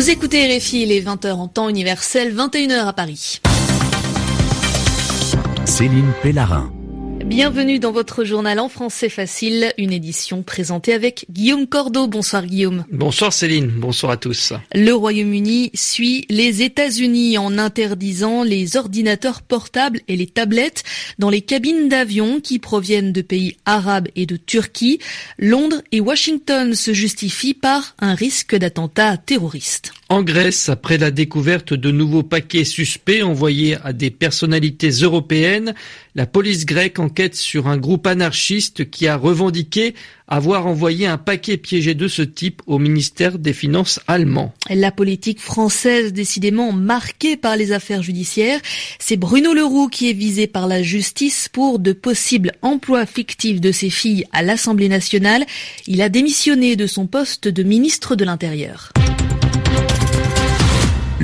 Vous écoutez RFI, il est 20h en temps universel, 21h à Paris. Céline Pellarin. Bienvenue dans votre journal en français facile, une édition présentée avec Guillaume Cordeau. Bonsoir Guillaume. Bonsoir Céline, bonsoir à tous. Le Royaume-Uni suit les États-Unis en interdisant les ordinateurs portables et les tablettes dans les cabines d'avion qui proviennent de pays arabes et de Turquie. Londres et Washington se justifient par un risque d'attentat terroriste. En Grèce, après la découverte de nouveaux paquets suspects envoyés à des personnalités européennes, la police grecque enquête sur un groupe anarchiste qui a revendiqué avoir envoyé un paquet piégé de ce type au ministère des Finances allemand. La politique française, décidément marquée par les affaires judiciaires, c'est Bruno Leroux qui est visé par la justice pour de possibles emplois fictifs de ses filles à l'Assemblée nationale. Il a démissionné de son poste de ministre de l'Intérieur.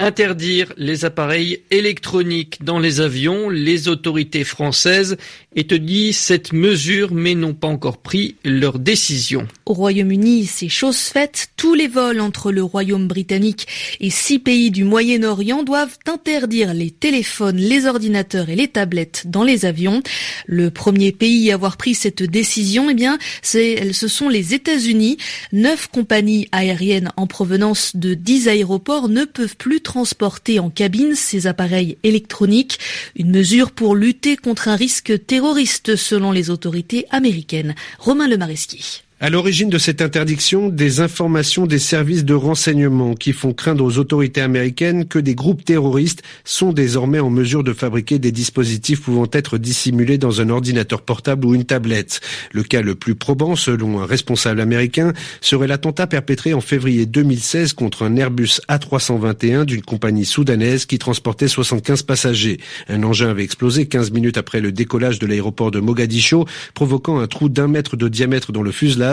Interdire les appareils électroniques dans les avions, les autorités françaises étudient cette mesure mais n'ont pas encore pris leur décision. Au Royaume-Uni, c'est chose faite. Tous les vols entre le Royaume britannique et six pays du Moyen-Orient doivent interdire les téléphones, les ordinateurs et les tablettes dans les avions. Le premier pays à avoir pris cette décision, eh bien, ce sont les États-Unis. Neuf compagnies aériennes en provenance de dix aéroports ne peuvent plus transporter en cabine ces appareils électroniques, une mesure pour lutter contre un risque terroriste selon les autorités américaines. Romain Lemaresquier. À l'origine de cette interdiction, des informations des services de renseignement qui font craindre aux autorités américaines que des groupes terroristes sont désormais en mesure de fabriquer des dispositifs pouvant être dissimulés dans un ordinateur portable ou une tablette. Le cas le plus probant, selon un responsable américain, serait l'attentat perpétré en février 2016 contre un Airbus A321 d'une compagnie soudanaise qui transportait 75 passagers. Un engin avait explosé 15 minutes après le décollage de l'aéroport de Mogadiscio, provoquant un trou d'un mètre de diamètre dans le fuselage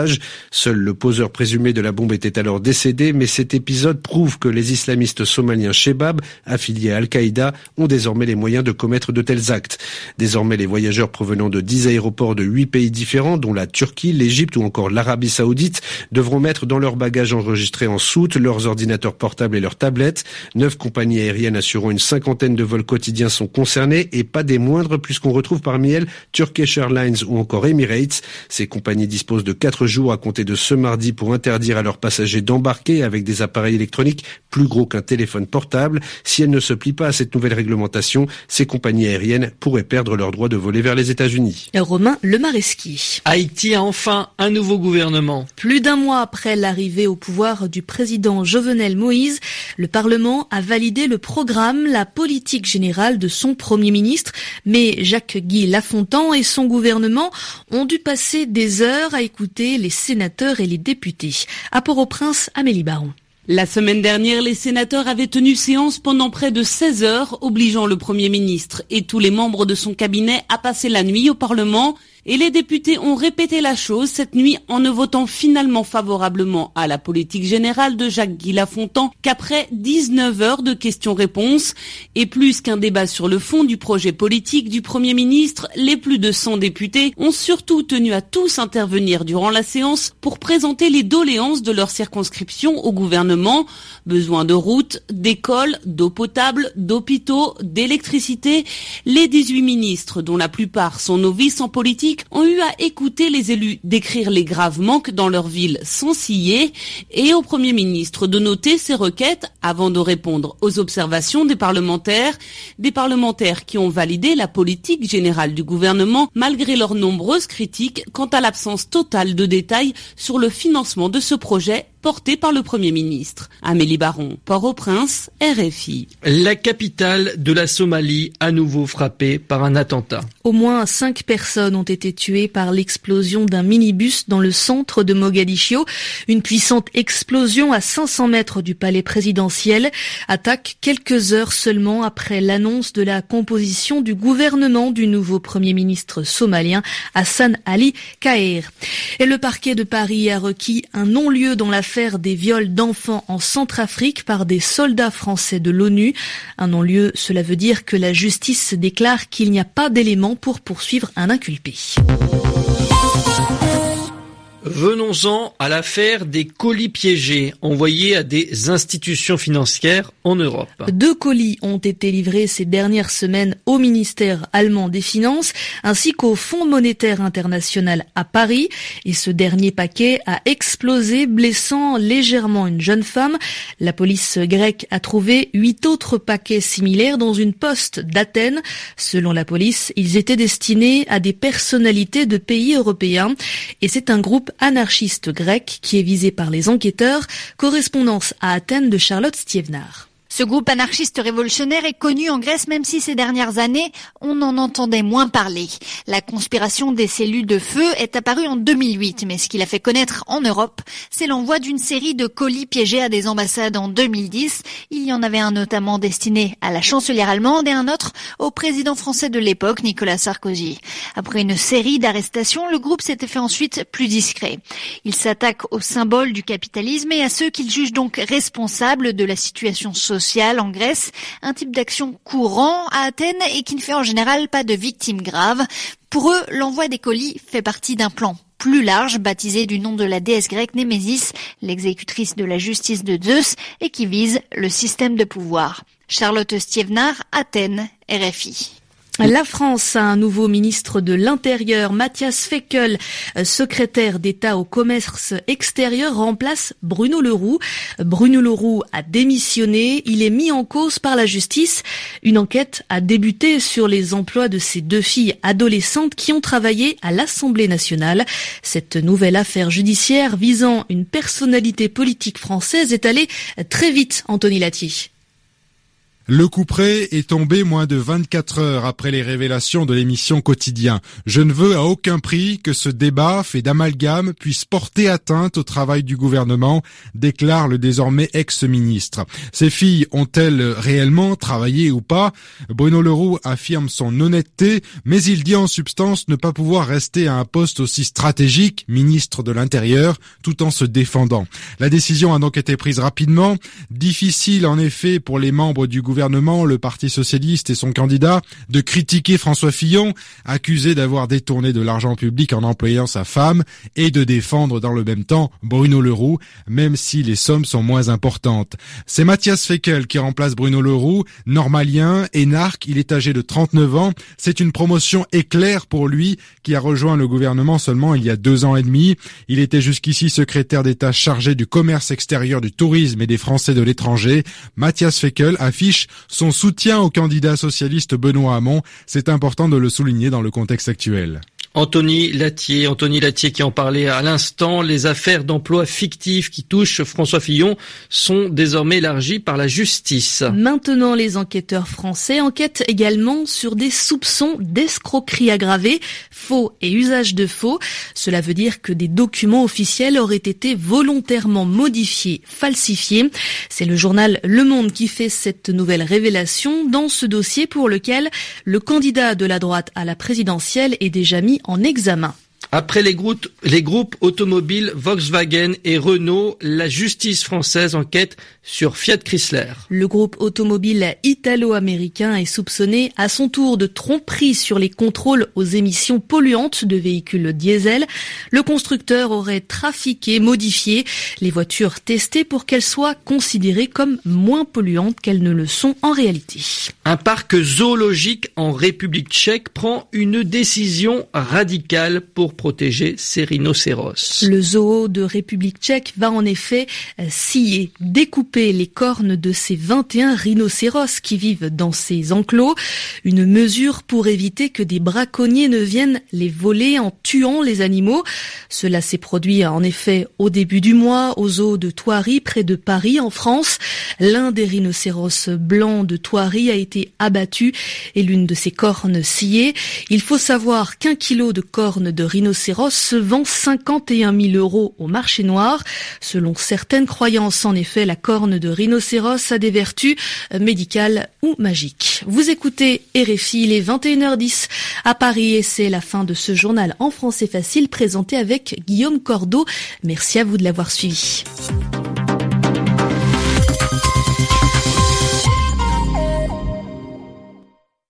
Seul le poseur présumé de la bombe était alors décédé, mais cet épisode prouve que les islamistes somaliens Shebab, affiliés à Al-Qaïda, ont désormais les moyens de commettre de tels actes. Désormais, les voyageurs provenant de 10 aéroports de 8 pays différents, dont la Turquie, l'Égypte ou encore l'Arabie Saoudite, devront mettre dans leurs bagages enregistrés en soute leurs ordinateurs portables et leurs tablettes. Neuf compagnies aériennes assurant une cinquantaine de vols quotidiens sont concernées et pas des moindres puisqu'on retrouve parmi elles Turkish Airlines ou encore Emirates. Ces compagnies disposent de quatre jours à compter de ce mardi pour interdire à leurs passagers d'embarquer avec des appareils électroniques plus gros qu'un téléphone portable. Si elles ne se plient pas à cette nouvelle réglementation, ces compagnies aériennes pourraient perdre leur droit de voler vers les États-Unis. Romain Le Maresquier. Haïti a enfin un nouveau gouvernement. Plus d'un mois après l'arrivée au pouvoir du président Jovenel Moïse, le Parlement a validé le programme, la politique générale de son premier ministre, mais Jacques-Guy Lafontan et son gouvernement ont dû passer des heures à écouter les sénateurs et les députés. À Port-au-Prince, Amélie Baron. La semaine dernière, les sénateurs avaient tenu séance pendant près de 16 heures, obligeant le Premier ministre et tous les membres de son cabinet à passer la nuit au Parlement et les députés ont répété la chose cette nuit en ne votant finalement favorablement à la politique générale de Jacques-Guy Lafontan qu'après 19 heures de questions-réponses. Et plus qu'un débat sur le fond du projet politique du Premier ministre, les plus de 100 députés ont surtout tenu à tous intervenir durant la séance pour présenter les doléances de leur circonscription au gouvernement. Besoin de routes, d'écoles, d'eau potable, d'hôpitaux, d'électricité. Les 18 ministres, dont la plupart sont novices en politique, ont eu à écouter les élus décrire les graves manques dans leur ville sans scier et au Premier ministre de noter ces requêtes avant de répondre aux observations des parlementaires, des parlementaires qui ont validé la politique générale du gouvernement malgré leurs nombreuses critiques quant à l'absence totale de détails sur le financement de ce projet porté par le Premier ministre. Amélie Baron, Port-au-Prince, RFI. La capitale de la Somalie à nouveau frappée par un attentat. Au moins cinq personnes ont été tuées par l'explosion d'un minibus dans le centre de Mogadiscio. Une puissante explosion à 500 mètres du palais présidentiel attaque quelques heures seulement après l'annonce de la composition du gouvernement du nouveau Premier ministre somalien Hassan Ali Kaher. Et le parquet de Paris a requis un non-lieu dans l'affaire des viols d'enfants en Centrafrique par des soldats français de l'ONU. Un non-lieu, cela veut dire que la justice déclare qu'il n'y a pas d'éléments pour poursuivre un inculpé. Venons-en à l'affaire des colis piégés envoyés à des institutions financières en Europe. Deux colis ont été livrés ces dernières semaines au ministère allemand des Finances ainsi qu'au Fonds monétaire international à Paris et ce dernier paquet a explosé blessant légèrement une jeune femme. La police grecque a trouvé huit autres paquets similaires dans une poste d'Athènes. Selon la police, ils étaient destinés à des personnalités de pays européens et c'est un groupe anarchiste grec qui est visé par les enquêteurs. Correspondance à Athènes de Charlotte Stievnar. Ce groupe anarchiste révolutionnaire est connu en Grèce même si ces dernières années, on en entendait moins parler. La conspiration des cellules de feu est apparue en 2008, mais ce qui l'a fait connaître en Europe, c'est l'envoi d'une série de colis piégés à des ambassades en 2010. Il y en avait un notamment destiné à la chancelière allemande et un autre au président français de l'époque, Nicolas Sarkozy. Après une série d'arrestations, le groupe s'était fait ensuite plus discret. Il s'attaque aux symboles du capitalisme et à ceux qu'il juge donc responsables de la situation sociale en Grèce, un type d'action courant à Athènes et qui ne fait en général pas de victimes graves. Pour eux, l'envoi des colis fait partie d'un plan plus large, baptisé du nom de la déesse grecque Némésis, l'exécutrice de la justice de Zeus, et qui vise le système de pouvoir. Charlotte Stievnar, Athènes, RFI. La France a un nouveau ministre de l'Intérieur, Mathias Feckel, euh, secrétaire d'État au commerce extérieur, remplace Bruno Leroux. Bruno Leroux a démissionné, il est mis en cause par la justice. Une enquête a débuté sur les emplois de ces deux filles adolescentes qui ont travaillé à l'Assemblée nationale. Cette nouvelle affaire judiciaire visant une personnalité politique française est allée très vite, Anthony Latier. Le couperet est tombé moins de 24 heures après les révélations de l'émission Quotidien. Je ne veux à aucun prix que ce débat fait d'amalgame puisse porter atteinte au travail du gouvernement, déclare le désormais ex-ministre. Ces filles ont-elles réellement travaillé ou pas? Bruno Leroux affirme son honnêteté, mais il dit en substance ne pas pouvoir rester à un poste aussi stratégique, ministre de l'Intérieur, tout en se défendant. La décision a donc été prise rapidement. Difficile en effet pour les membres du gouvernement le Parti socialiste et son candidat, de critiquer François Fillon, accusé d'avoir détourné de l'argent public en employant sa femme, et de défendre dans le même temps Bruno Leroux, même si les sommes sont moins importantes. C'est Mathias Feckel qui remplace Bruno Leroux, normalien, énarque, il est âgé de 39 ans. C'est une promotion éclair pour lui, qui a rejoint le gouvernement seulement il y a deux ans et demi. Il était jusqu'ici secrétaire d'État chargé du commerce extérieur, du tourisme et des Français de l'étranger. Mathias Feckel affiche son soutien au candidat socialiste Benoît Hamon. C'est important de le souligner dans le contexte actuel. Anthony Latier, Anthony Latier qui en parlait à l'instant, les affaires d'emploi fictifs qui touchent François Fillon sont désormais élargies par la justice. Maintenant, les enquêteurs français enquêtent également sur des soupçons d'escroquerie aggravée, faux et usage de faux. Cela veut dire que des documents officiels auraient été volontairement modifiés, falsifiés. C'est le journal Le Monde qui fait cette nouvelle révélation dans ce dossier pour lequel le candidat de la droite à la présidentielle est déjà mis en examen. Après les groupes, les groupes automobiles Volkswagen et Renault, la justice française enquête sur Fiat Chrysler. Le groupe automobile italo-américain est soupçonné à son tour de tromperie sur les contrôles aux émissions polluantes de véhicules diesel. Le constructeur aurait trafiqué, modifié les voitures testées pour qu'elles soient considérées comme moins polluantes qu'elles ne le sont en réalité. Un parc zoologique en République tchèque prend une décision radicale pour Le zoo de République tchèque va en effet euh, scier, découper les cornes de ces 21 rhinocéros qui vivent dans ces enclos. Une mesure pour éviter que des braconniers ne viennent les voler en tuant les animaux. Cela s'est produit en effet au début du mois au zoo de Thoiry près de Paris en France. L'un des rhinocéros blancs de Thoiry a été abattu et l'une de ses cornes sciée. Il faut savoir qu'un kilo de cornes de rhinocéros rhinocéros se vend 51 000 euros au marché noir. Selon certaines croyances, en effet, la corne de rhinocéros a des vertus médicales ou magiques. Vous écoutez RFI, il est 21h10 à Paris et c'est la fin de ce journal en français facile présenté avec Guillaume Cordeau. Merci à vous de l'avoir suivi.